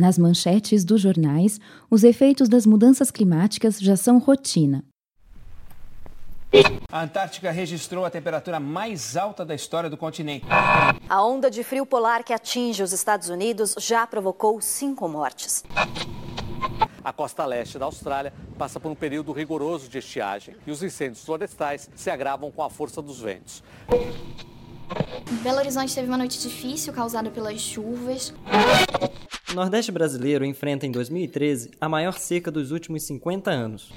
Nas manchetes dos jornais, os efeitos das mudanças climáticas já são rotina. A Antártica registrou a temperatura mais alta da história do continente. A onda de frio polar que atinge os Estados Unidos já provocou cinco mortes. A costa leste da Austrália passa por um período rigoroso de estiagem e os incêndios florestais se agravam com a força dos ventos. Belo Horizonte teve uma noite difícil causada pelas chuvas. O Nordeste brasileiro enfrenta em 2013 a maior seca dos últimos 50 anos.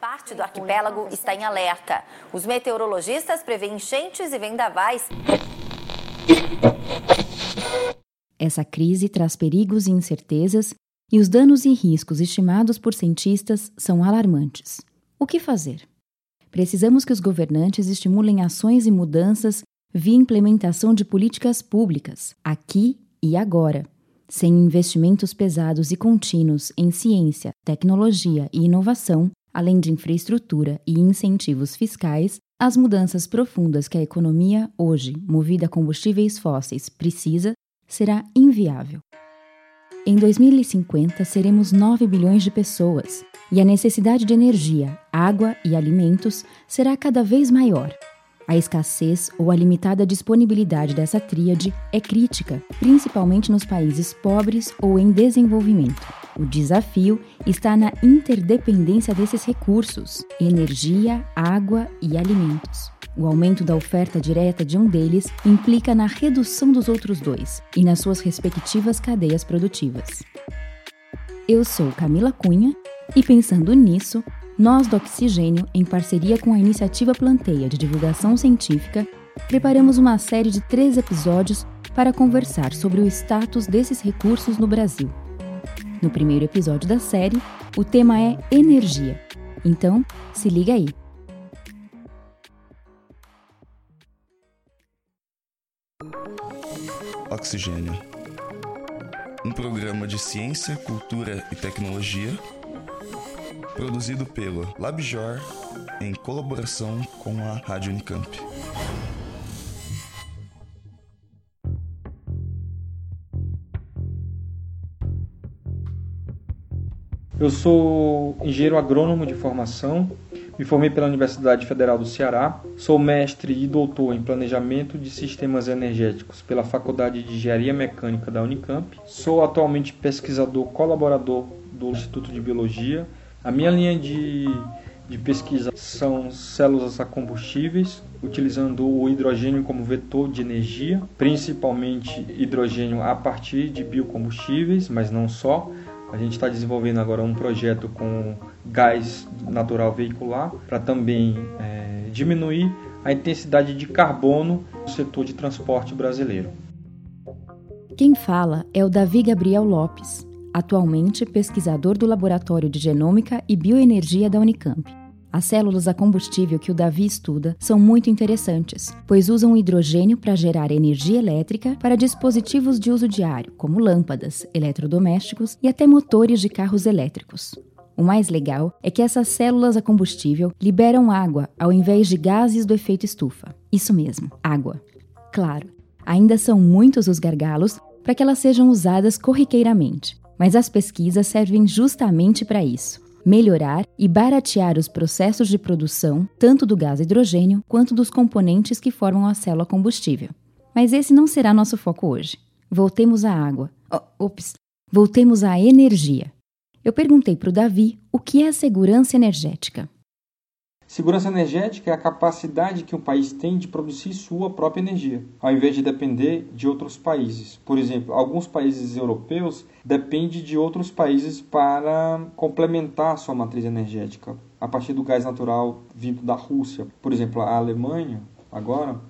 Parte do arquipélago está em alerta. Os meteorologistas prevêem enchentes e vendavais. Essa crise traz perigos e incertezas, e os danos e riscos estimados por cientistas são alarmantes. O que fazer? Precisamos que os governantes estimulem ações e mudanças via implementação de políticas públicas, aqui e agora. Sem investimentos pesados e contínuos em ciência, tecnologia e inovação, além de infraestrutura e incentivos fiscais, as mudanças profundas que a economia, hoje movida a combustíveis fósseis, precisa, será inviável. Em 2050, seremos 9 bilhões de pessoas e a necessidade de energia, água e alimentos será cada vez maior. A escassez ou a limitada disponibilidade dessa tríade é crítica, principalmente nos países pobres ou em desenvolvimento. O desafio está na interdependência desses recursos: energia, água e alimentos. O aumento da oferta direta de um deles implica na redução dos outros dois e nas suas respectivas cadeias produtivas. Eu sou Camila Cunha e, pensando nisso, nós do Oxigênio, em parceria com a Iniciativa Planteia de Divulgação Científica, preparamos uma série de três episódios para conversar sobre o status desses recursos no Brasil. No primeiro episódio da série, o tema é energia. Então, se liga aí. Oxigênio. Um programa de ciência, cultura e tecnologia produzido pelo LabJor em colaboração com a Rádio Unicamp. Eu sou engenheiro agrônomo de formação, me formei pela Universidade Federal do Ceará, sou mestre e doutor em Planejamento de Sistemas Energéticos pela Faculdade de Engenharia Mecânica da Unicamp, sou atualmente pesquisador colaborador do Instituto de Biologia a minha linha de, de pesquisa são células a combustíveis, utilizando o hidrogênio como vetor de energia, principalmente hidrogênio a partir de biocombustíveis, mas não só. A gente está desenvolvendo agora um projeto com gás natural veicular para também é, diminuir a intensidade de carbono no setor de transporte brasileiro. Quem fala é o Davi Gabriel Lopes, atualmente pesquisador do Laboratório de Genômica e Bioenergia da Unicamp. As células a combustível que o Davi estuda são muito interessantes, pois usam hidrogênio para gerar energia elétrica para dispositivos de uso diário, como lâmpadas, eletrodomésticos e até motores de carros elétricos. O mais legal é que essas células a combustível liberam água ao invés de gases do efeito estufa. Isso mesmo, água. Claro, ainda são muitos os gargalos para que elas sejam usadas corriqueiramente, mas as pesquisas servem justamente para isso melhorar e baratear os processos de produção, tanto do gás hidrogênio quanto dos componentes que formam a célula combustível. Mas esse não será nosso foco hoje. Voltemos à água. Oh, ops, voltemos à energia. Eu perguntei para o Davi o que é a segurança energética. Segurança energética é a capacidade que um país tem de produzir sua própria energia, ao invés de depender de outros países. Por exemplo, alguns países europeus dependem de outros países para complementar sua matriz energética, a partir do gás natural vindo da Rússia. Por exemplo, a Alemanha, agora,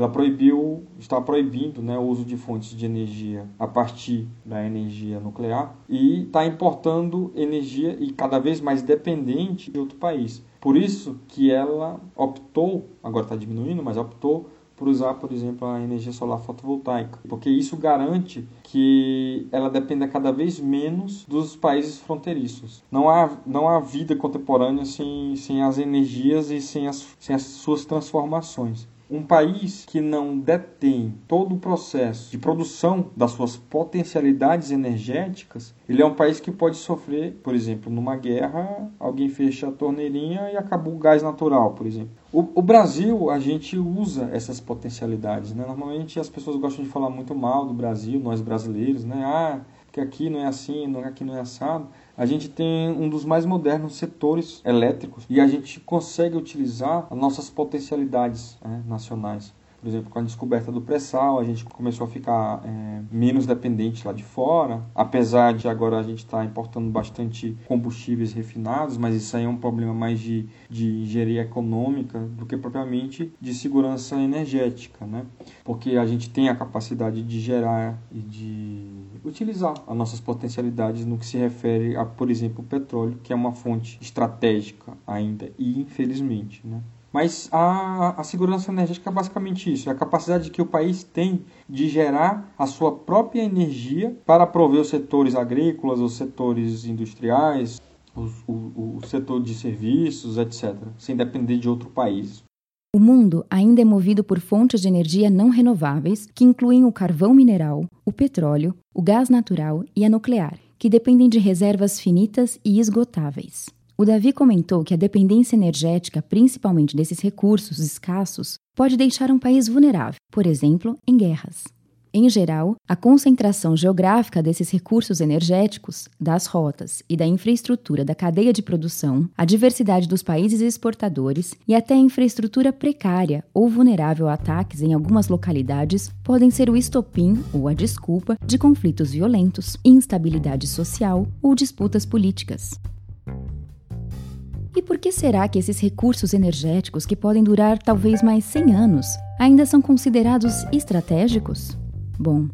ela proibiu, está proibindo né, o uso de fontes de energia a partir da energia nuclear e está importando energia e cada vez mais dependente de outro país. Por isso que ela optou, agora está diminuindo, mas optou por usar, por exemplo, a energia solar fotovoltaica, porque isso garante que ela dependa cada vez menos dos países fronteiriços. Não há, não há vida contemporânea sem, sem as energias e sem as, sem as suas transformações. Um país que não detém todo o processo de produção das suas potencialidades energéticas, ele é um país que pode sofrer, por exemplo, numa guerra, alguém fecha a torneirinha e acabou o gás natural, por exemplo. O, o Brasil, a gente usa essas potencialidades, né? Normalmente as pessoas gostam de falar muito mal do Brasil, nós brasileiros, né? Ah, que aqui não é assim, aqui não é assado a gente tem um dos mais modernos setores elétricos e a gente consegue utilizar as nossas potencialidades né, nacionais. Por exemplo, com a descoberta do pré-sal, a gente começou a ficar é, menos dependente lá de fora, apesar de agora a gente estar tá importando bastante combustíveis refinados, mas isso aí é um problema mais de, de engenharia econômica do que propriamente de segurança energética, né? Porque a gente tem a capacidade de gerar e de utilizar as nossas potencialidades no que se refere a, por exemplo, o petróleo, que é uma fonte estratégica ainda e infelizmente, né? Mas a, a segurança energética é basicamente isso: é a capacidade que o país tem de gerar a sua própria energia para prover os setores agrícolas, os setores industriais, o, o setor de serviços, etc., sem depender de outro país. O mundo ainda é movido por fontes de energia não renováveis, que incluem o carvão mineral, o petróleo, o gás natural e a nuclear, que dependem de reservas finitas e esgotáveis. O Davi comentou que a dependência energética, principalmente desses recursos escassos, pode deixar um país vulnerável, por exemplo, em guerras. Em geral, a concentração geográfica desses recursos energéticos, das rotas e da infraestrutura da cadeia de produção, a diversidade dos países exportadores e até a infraestrutura precária ou vulnerável a ataques em algumas localidades podem ser o estopim ou a desculpa de conflitos violentos, instabilidade social ou disputas políticas. E por que será que esses recursos energéticos, que podem durar talvez mais 100 anos, ainda são considerados estratégicos? Bom,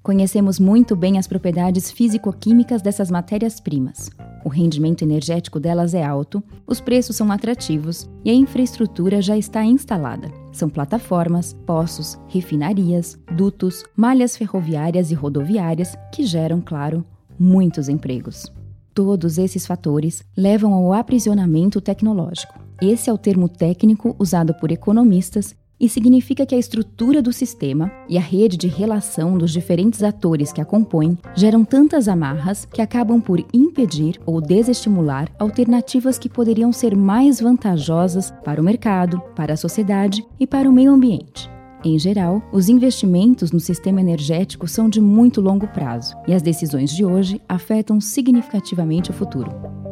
conhecemos muito bem as propriedades físico-químicas dessas matérias-primas. O rendimento energético delas é alto, os preços são atrativos e a infraestrutura já está instalada. São plataformas, poços, refinarias, dutos, malhas ferroviárias e rodoviárias que geram, claro, muitos empregos. Todos esses fatores levam ao aprisionamento tecnológico. Esse é o termo técnico usado por economistas e significa que a estrutura do sistema e a rede de relação dos diferentes atores que a compõem geram tantas amarras que acabam por impedir ou desestimular alternativas que poderiam ser mais vantajosas para o mercado, para a sociedade e para o meio ambiente. Em geral, os investimentos no sistema energético são de muito longo prazo e as decisões de hoje afetam significativamente o futuro.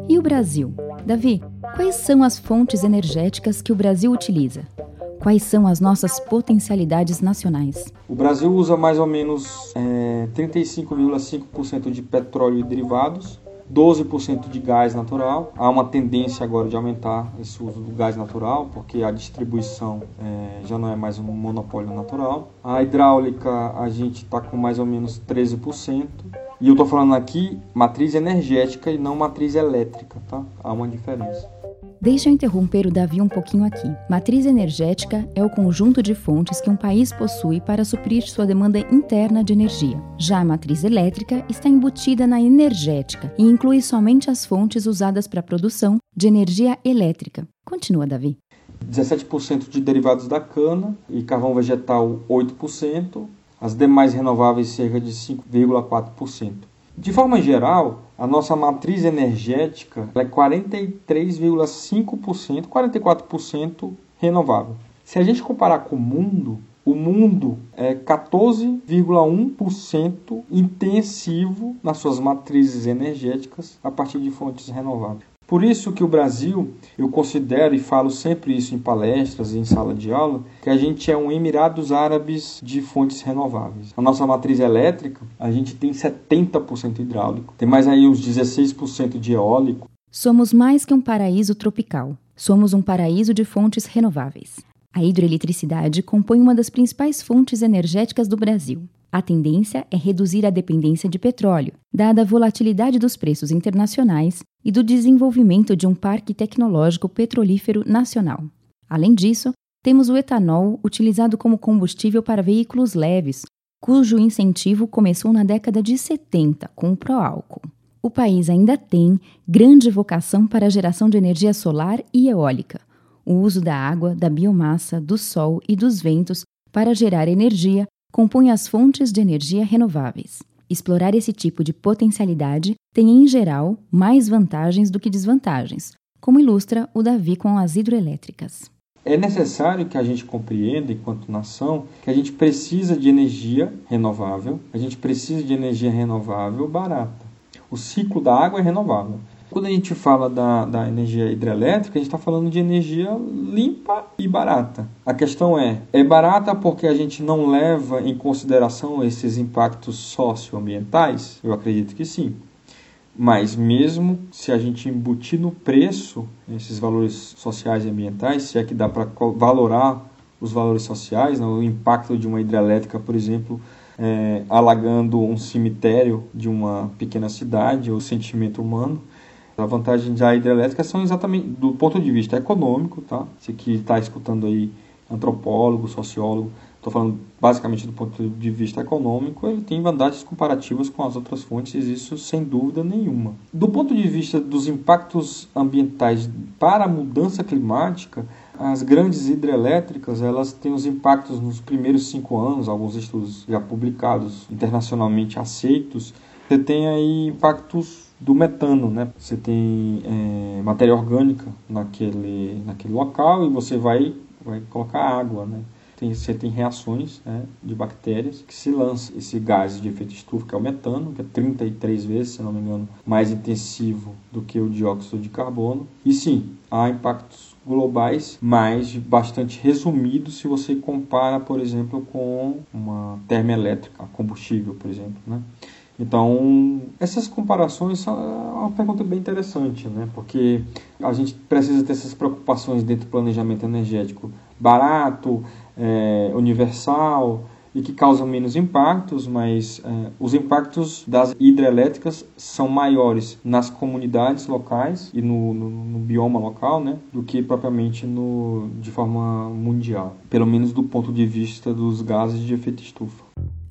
E o Brasil? Davi, quais são as fontes energéticas que o Brasil utiliza? Quais são as nossas potencialidades nacionais? O Brasil usa mais ou menos é, 35,5% de petróleo e derivados, 12% de gás natural. Há uma tendência agora de aumentar esse uso do gás natural, porque a distribuição é, já não é mais um monopólio natural. A hidráulica, a gente está com mais ou menos 13%. E eu estou falando aqui matriz energética e não matriz elétrica, tá? Há uma diferença. Deixa eu interromper o Davi um pouquinho aqui. Matriz energética é o conjunto de fontes que um país possui para suprir sua demanda interna de energia. Já a matriz elétrica está embutida na energética e inclui somente as fontes usadas para a produção de energia elétrica. Continua, Davi. 17% de derivados da cana e carvão vegetal 8%, as demais renováveis cerca de 5,4%. De forma geral, a nossa matriz energética é 43,5%, 44% renovável. Se a gente comparar com o mundo, o mundo é 14,1% intensivo nas suas matrizes energéticas a partir de fontes renováveis. Por isso que o Brasil, eu considero e falo sempre isso em palestras e em sala de aula, que a gente é um Emirados Árabes de fontes renováveis. A nossa matriz elétrica, a gente tem 70% hidráulico, tem mais aí uns 16% de eólico. Somos mais que um paraíso tropical. Somos um paraíso de fontes renováveis. A hidroeletricidade compõe uma das principais fontes energéticas do Brasil. A tendência é reduzir a dependência de petróleo, dada a volatilidade dos preços internacionais e do desenvolvimento de um parque tecnológico petrolífero nacional. Além disso, temos o etanol utilizado como combustível para veículos leves, cujo incentivo começou na década de 70 com o Proálcool. O país ainda tem grande vocação para a geração de energia solar e eólica. o uso da água, da biomassa, do sol e dos ventos para gerar energia compõe as fontes de energia renováveis. Explorar esse tipo de potencialidade tem, em geral, mais vantagens do que desvantagens, como ilustra o Davi com as hidroelétricas. É necessário que a gente compreenda, enquanto nação, que a gente precisa de energia renovável, a gente precisa de energia renovável barata. O ciclo da água é renovável. Quando a gente fala da, da energia hidrelétrica, a gente está falando de energia limpa e barata. A questão é: é barata porque a gente não leva em consideração esses impactos socioambientais? Eu acredito que sim. Mas mesmo se a gente embutir no preço esses valores sociais e ambientais, se é que dá para valorar os valores sociais, né? o impacto de uma hidrelétrica, por exemplo, é, alagando um cemitério de uma pequena cidade, o sentimento humano, a vantagem da hidrelétrica são exatamente do ponto de vista econômico, tá? Você que está escutando aí antropólogo, sociólogo, estou falando basicamente do ponto de vista econômico, ele tem vantagens comparativas com as outras fontes, isso sem dúvida nenhuma. Do ponto de vista dos impactos ambientais para a mudança climática, as grandes hidrelétricas elas têm os impactos nos primeiros cinco anos, alguns estudos já publicados, internacionalmente aceitos, você tem aí impactos do metano, né? Você tem é, matéria orgânica naquele, naquele local e você vai, vai colocar água, né? Tem, você tem reações né, de bactérias que se lança esse gás de efeito estufa, que é o metano, que é 33 vezes, se não me engano, mais intensivo do que o dióxido de carbono. E sim, há impactos globais, mas bastante resumidos se você compara, por exemplo, com uma termoelétrica, combustível, por exemplo, né? Então, essas comparações são uma pergunta bem interessante, né? porque a gente precisa ter essas preocupações dentro do planejamento energético barato, é, universal e que causam menos impactos, mas é, os impactos das hidrelétricas são maiores nas comunidades locais e no, no, no bioma local né? do que propriamente no, de forma mundial, pelo menos do ponto de vista dos gases de efeito estufa.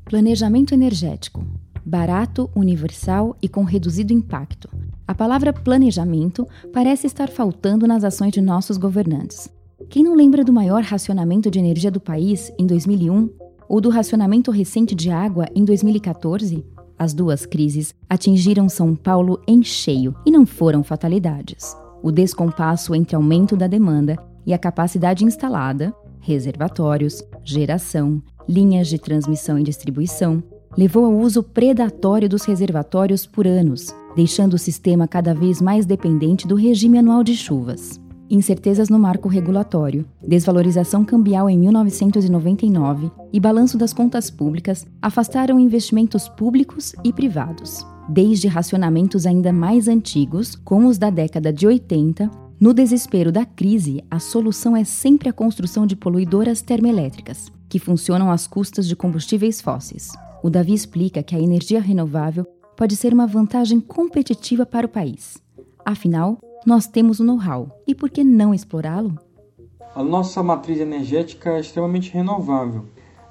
Planejamento energético barato, universal e com reduzido impacto. A palavra planejamento parece estar faltando nas ações de nossos governantes. Quem não lembra do maior racionamento de energia do país em 2001 ou do racionamento recente de água em 2014? As duas crises atingiram São Paulo em cheio e não foram fatalidades. O descompasso entre aumento da demanda e a capacidade instalada, reservatórios, geração, linhas de transmissão e distribuição, levou ao uso predatório dos reservatórios por anos, deixando o sistema cada vez mais dependente do regime anual de chuvas. Incertezas no marco regulatório, desvalorização cambial em 1999 e balanço das contas públicas afastaram investimentos públicos e privados. Desde racionamentos ainda mais antigos, como os da década de 80, no desespero da crise, a solução é sempre a construção de poluidoras termoelétricas, que funcionam às custas de combustíveis fósseis. O Davi explica que a energia renovável pode ser uma vantagem competitiva para o país. Afinal, nós temos o know-how e por que não explorá-lo? A nossa matriz energética é extremamente renovável.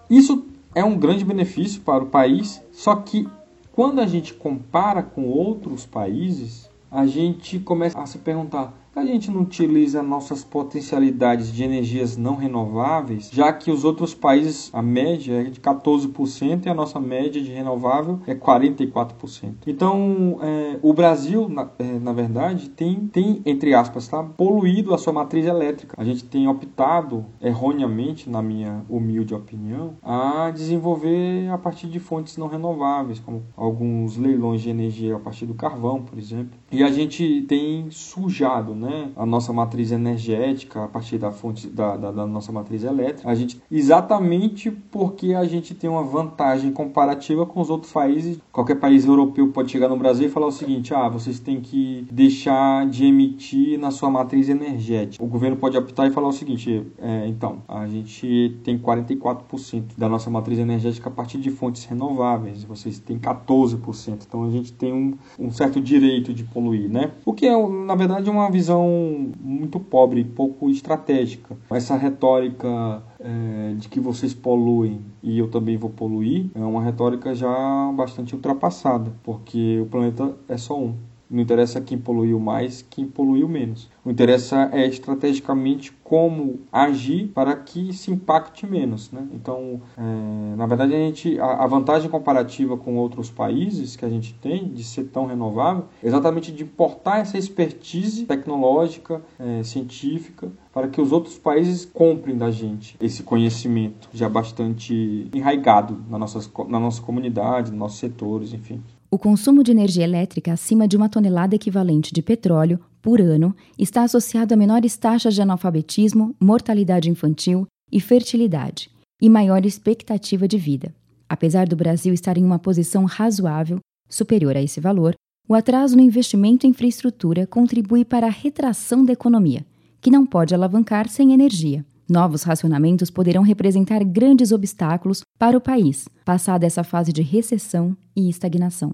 Isso é um grande benefício para o país, só que quando a gente compara com outros países, a gente começa a se perguntar: a gente não utiliza nossas potencialidades de energias não renováveis, já que os outros países, a média é de 14% e a nossa média de renovável é 44%. Então, é, o Brasil, na, é, na, verdade, tem, tem, entre aspas, tá, poluído a sua matriz elétrica. A gente tem optado, erroneamente, na minha humilde opinião, a desenvolver a partir de fontes não renováveis, como alguns leilões de energia a partir do carvão, por exemplo. E a gente tem sujado, né? Né, a nossa matriz energética a partir da fonte da, da, da, nossa matriz elétrica, a gente exatamente porque a gente tem uma vantagem comparativa com os outros países. Qualquer país europeu pode chegar no Brasil e falar o seguinte: ah, vocês têm que deixar de emitir na sua matriz energética. O governo pode optar e falar o seguinte: é, então, a gente tem 44% da nossa matriz energética a partir de fontes renováveis, vocês têm 14%. Então a gente tem um, um certo direito de poluir, né? O que é, na verdade, uma visão visão muito pobre, pouco estratégica. Essa retórica é, de que vocês poluem e eu também vou poluir é uma retórica já bastante ultrapassada, porque o planeta é só um. Não interessa quem poluiu mais, quem poluiu menos. O interessa é estrategicamente como agir para que se impacte menos. Né? Então, é, na verdade, a, gente, a, a, vantagem comparativa com outros países que a gente tem de ser tão renovável é exatamente de importar essa expertise tecnológica, é, científica, para que os outros países comprem da gente esse conhecimento já bastante enraigado na, nossas, na nossa comunidade, nos nossos setores, enfim. O consumo de energia elétrica acima de uma tonelada equivalente de petróleo por ano está associado a menores taxas de analfabetismo, mortalidade infantil e fertilidade, e maior expectativa de vida. Apesar do Brasil estar em uma posição razoável, superior a esse valor, o atraso no investimento em infraestrutura contribui para a retração da economia, que não pode alavancar sem energia. Novos racionamentos poderão representar grandes obstáculos para o país, passada essa fase de recessão e estagnação.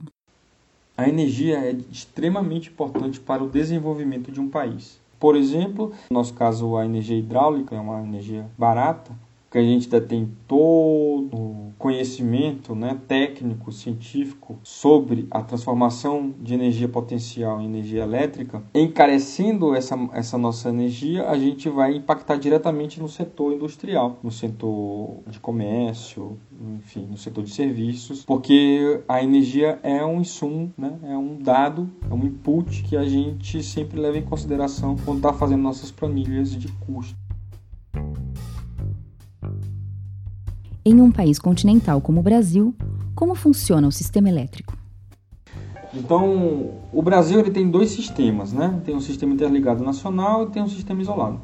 A energia é extremamente importante para o desenvolvimento de um país. Por exemplo, no nosso caso, a energia hidráulica é uma energia barata, que a gente detém todo o conhecimento né, técnico, científico sobre a transformação de energia potencial em energia elétrica, encarecendo essa, essa nossa energia, a gente vai impactar diretamente no setor industrial, no setor de comércio, enfim, no setor de serviços, porque a energia é um insumo, né, é um dado, é um input que a gente sempre leva em consideração quando está fazendo nossas planilhas de custo. Em um país continental como o Brasil, como funciona o sistema elétrico? Então, o Brasil ele tem dois sistemas, né? Tem um sistema interligado nacional e tem um sistema isolado.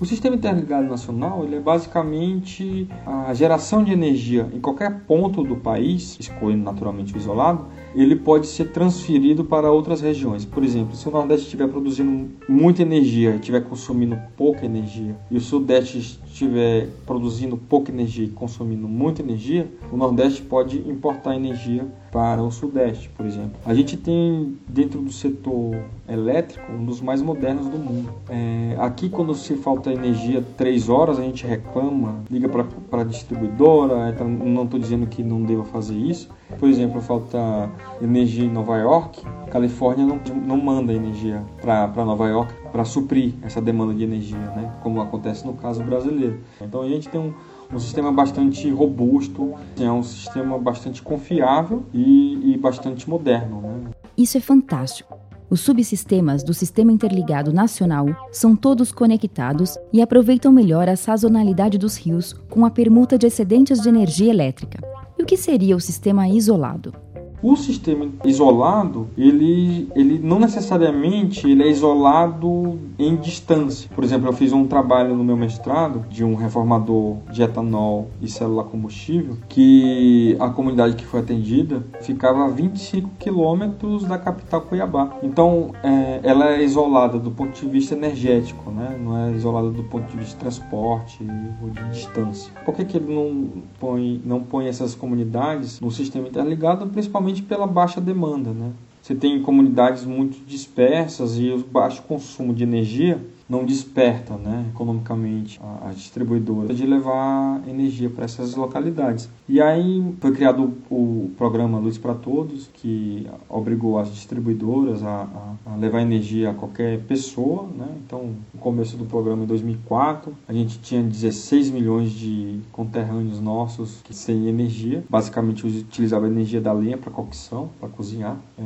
O sistema interligado nacional ele é basicamente a geração de energia em qualquer ponto do país, excluindo naturalmente o isolado, ele pode ser transferido para outras regiões. Por exemplo, se o Nordeste estiver produzindo muita energia e estiver consumindo pouca energia, e o Sudeste estiver produzindo pouca energia e consumindo muita energia, o Nordeste pode importar energia para o Sudeste, por exemplo. A gente tem dentro do setor elétrico um dos mais modernos do mundo. É, aqui, quando se falta energia três horas, a gente reclama, liga para a distribuidora. Então não estou dizendo que não deva fazer isso. Por exemplo, falta energia em Nova York, Califórnia não, não manda energia para Nova York para suprir essa demanda de energia, né? como acontece no caso brasileiro. Então a gente tem um um sistema bastante robusto, é um sistema bastante confiável e, e bastante moderno. Né? Isso é fantástico. Os subsistemas do Sistema Interligado Nacional são todos conectados e aproveitam melhor a sazonalidade dos rios com a permuta de excedentes de energia elétrica. E o que seria o sistema isolado? O sistema isolado, ele, ele não necessariamente ele é isolado em distância. Por exemplo, eu fiz um trabalho no meu mestrado de um reformador de etanol e célula combustível que a comunidade que foi atendida ficava a 25 quilômetros da capital Cuiabá. Então, é, ela é isolada do ponto de vista energético, né? não é isolada do ponto de vista de transporte ou de distância. Por que, que ele não põe, não põe essas comunidades no sistema interligado, principalmente justamente pela baixa demanda. Né? Você tem comunidades muito dispersas e o baixo consumo de energia não desperta né, economicamente a, a distribuidora de levar energia para essas localidades. E aí foi criado o, programa Luz para Todos, que obrigou as distribuidoras a, a, a, levar energia a qualquer pessoa. Né? Então, no começo do programa, em 2004, a gente tinha 16 milhões de conterrâneos nossos que sem energia. Basicamente, utilizava a energia da lenha para cocção, para cozinhar. É,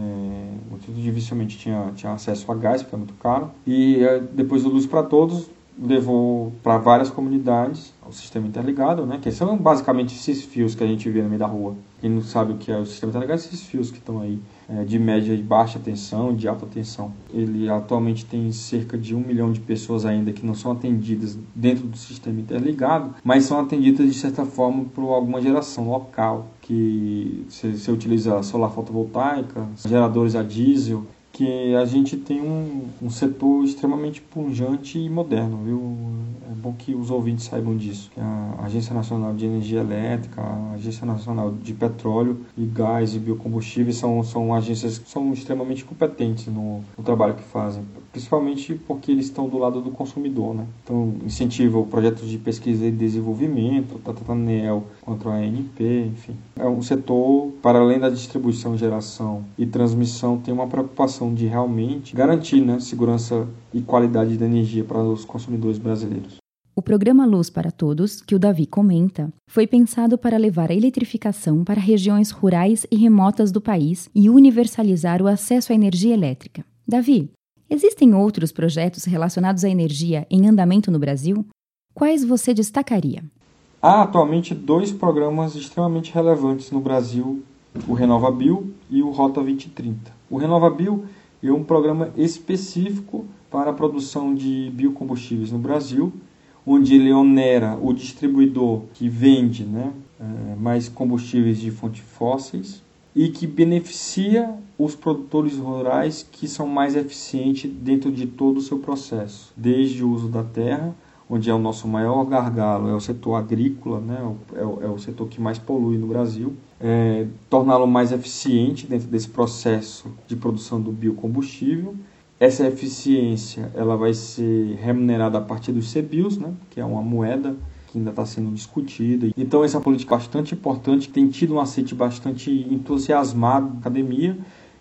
muito dificilmente tinha, tinha acesso a gás, porque é muito caro. E é, depois do Luz para Todos levou para várias comunidades o sistema interligado, né? Que são basicamente esses fios que a gente vê no meio da rua. Quem não sabe o que é o sistema interligado, esses fios que estão aí é, de média de baixa tensão, de alta tensão. Ele atualmente tem cerca de um milhão de pessoas ainda que não são atendidas dentro do sistema interligado, mas são atendidas de certa forma por alguma geração local que você utiliza solar fotovoltaica, geradores a diesel que a gente tem um, um setor extremamente pungente e moderno, viu? É bom que os ouvintes saibam disso. A Agência Nacional de Energia Elétrica, a Agência Nacional de Petróleo e Gás e Biocombustíveis são, são agências que são extremamente competentes no, no trabalho que fazem, principalmente porque eles estão do lado do consumidor, né? Então, incentivam projetos de pesquisa e desenvolvimento, tanto a ANEL quanto a ANP, enfim. É um setor, para além da distribuição, geração e transmissão, tem uma preocupação preocupação de realmente garantir né, segurança e qualidade da energia para os consumidores brasileiros. O programa Luz para Todos, que o Davi comenta, foi pensado para levar a eletrificação para regiões rurais e remotas do país e universalizar o acesso à energia elétrica. Davi, existem outros projetos relacionados à energia em andamento no Brasil? Quais você destacaria? Há atualmente dois programas extremamente relevantes no Brasil, o RenovaBio e o Rota 2030. O RenovaBio é um programa específico para a produção de biocombustíveis no Brasil onde ele onera o distribuidor que vende né, é, mais combustíveis de fontes fósseis e que beneficia os produtores rurais que são mais eficientes dentro de todo o seu processo, desde o uso da terra, onde é o nosso maior gargalo, é o setor agrícola, né, é, o, é o setor que mais polui no Brasil, é, torná-lo mais eficiente dentro desse processo de produção do biocombustível essa eficiência ela vai ser remunerada a partir dos CBIOS, né, que é uma moeda que ainda está sendo discutida. Então, essa política é bastante importante, tem tido um aceite bastante entusiasmado da academia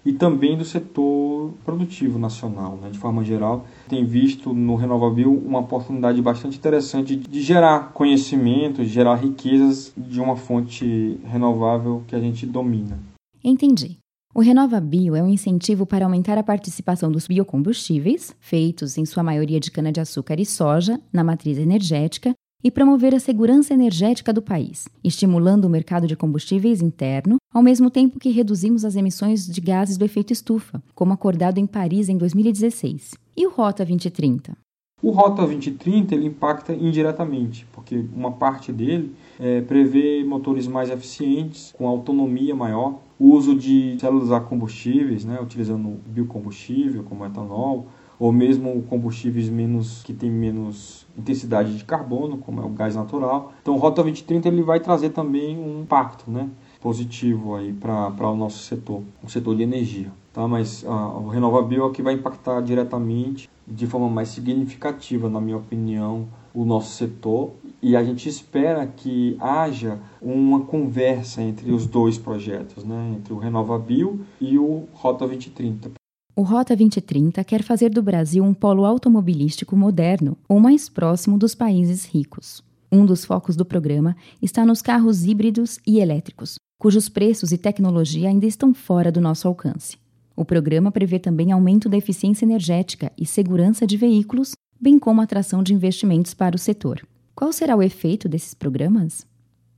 e também do setor produtivo nacional, né, de forma geral. Tem visto no Renovabil uma oportunidade bastante interessante de gerar conhecimento, de gerar riquezas de uma fonte renovável que a gente domina. Entendi. O Renova Bio é um incentivo para aumentar a participação dos biocombustíveis, feitos em sua maioria de cana-de-açúcar e soja, na matriz energética, e promover a segurança energética do país, estimulando o mercado de combustíveis interno, ao mesmo tempo que reduzimos as emissões de gases do efeito estufa, como acordado em Paris em 2016. E o Rota 2030? O Rota 2030 ele impacta indiretamente, porque uma parte dele é, prevê motores mais eficientes, com autonomia maior, o uso de células a combustíveis, né, utilizando biocombustível como etanol, ou mesmo combustíveis menos que têm menos intensidade de carbono, como é o gás natural. Então, Rota 2030 ele vai trazer também um impacto, né, positivo aí para o nosso setor, o setor de energia. Tá? Mas ah, o Renovabil é que vai impactar diretamente, de forma mais significativa, na minha opinião, o nosso setor e a gente espera que haja uma conversa entre os dois projetos, né? entre o RenovaBio e o Rota 2030. O Rota 2030 quer fazer do Brasil um polo automobilístico moderno, ou mais próximo dos países ricos. Um dos focos do programa está nos carros híbridos e elétricos, cujos preços e tecnologia ainda estão fora do nosso alcance. O programa prevê também aumento da eficiência energética e segurança de veículos, bem como atração de investimentos para o setor. Qual será o efeito desses programas?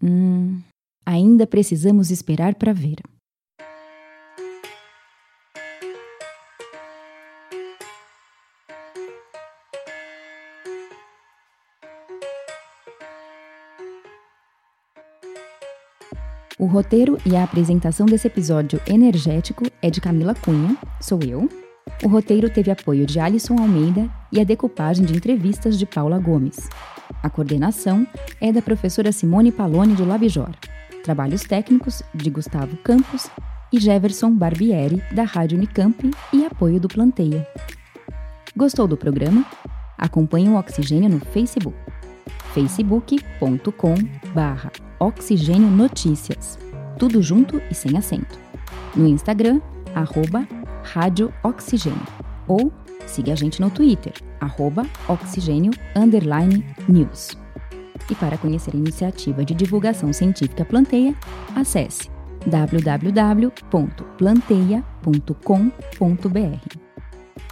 Hum, ainda precisamos esperar para ver. O roteiro e a apresentação desse episódio energético é de Camila Cunha, sou eu. O roteiro teve apoio de Alisson Almeida e a decupagem de entrevistas de Paula Gomes. A coordenação é da professora Simone Paloni do Labijor. Trabalhos técnicos de Gustavo Campos e Jefferson Barbieri, da Rádio Unicamp e apoio do Planteia. Gostou do programa? Acompanhe o Oxigênio no Facebook facebook.com barra Oxigênio Notícias, tudo junto e sem acento. No Instagram, arroba Rádio Oxigênio, ou siga a gente no Twitter, arroba Oxigênio News. E para conhecer a iniciativa de divulgação científica Planteia, acesse www.planteia.com.br.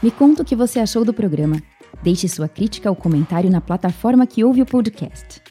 Me conta o que você achou do programa Deixe sua crítica ou comentário na plataforma que ouve o podcast.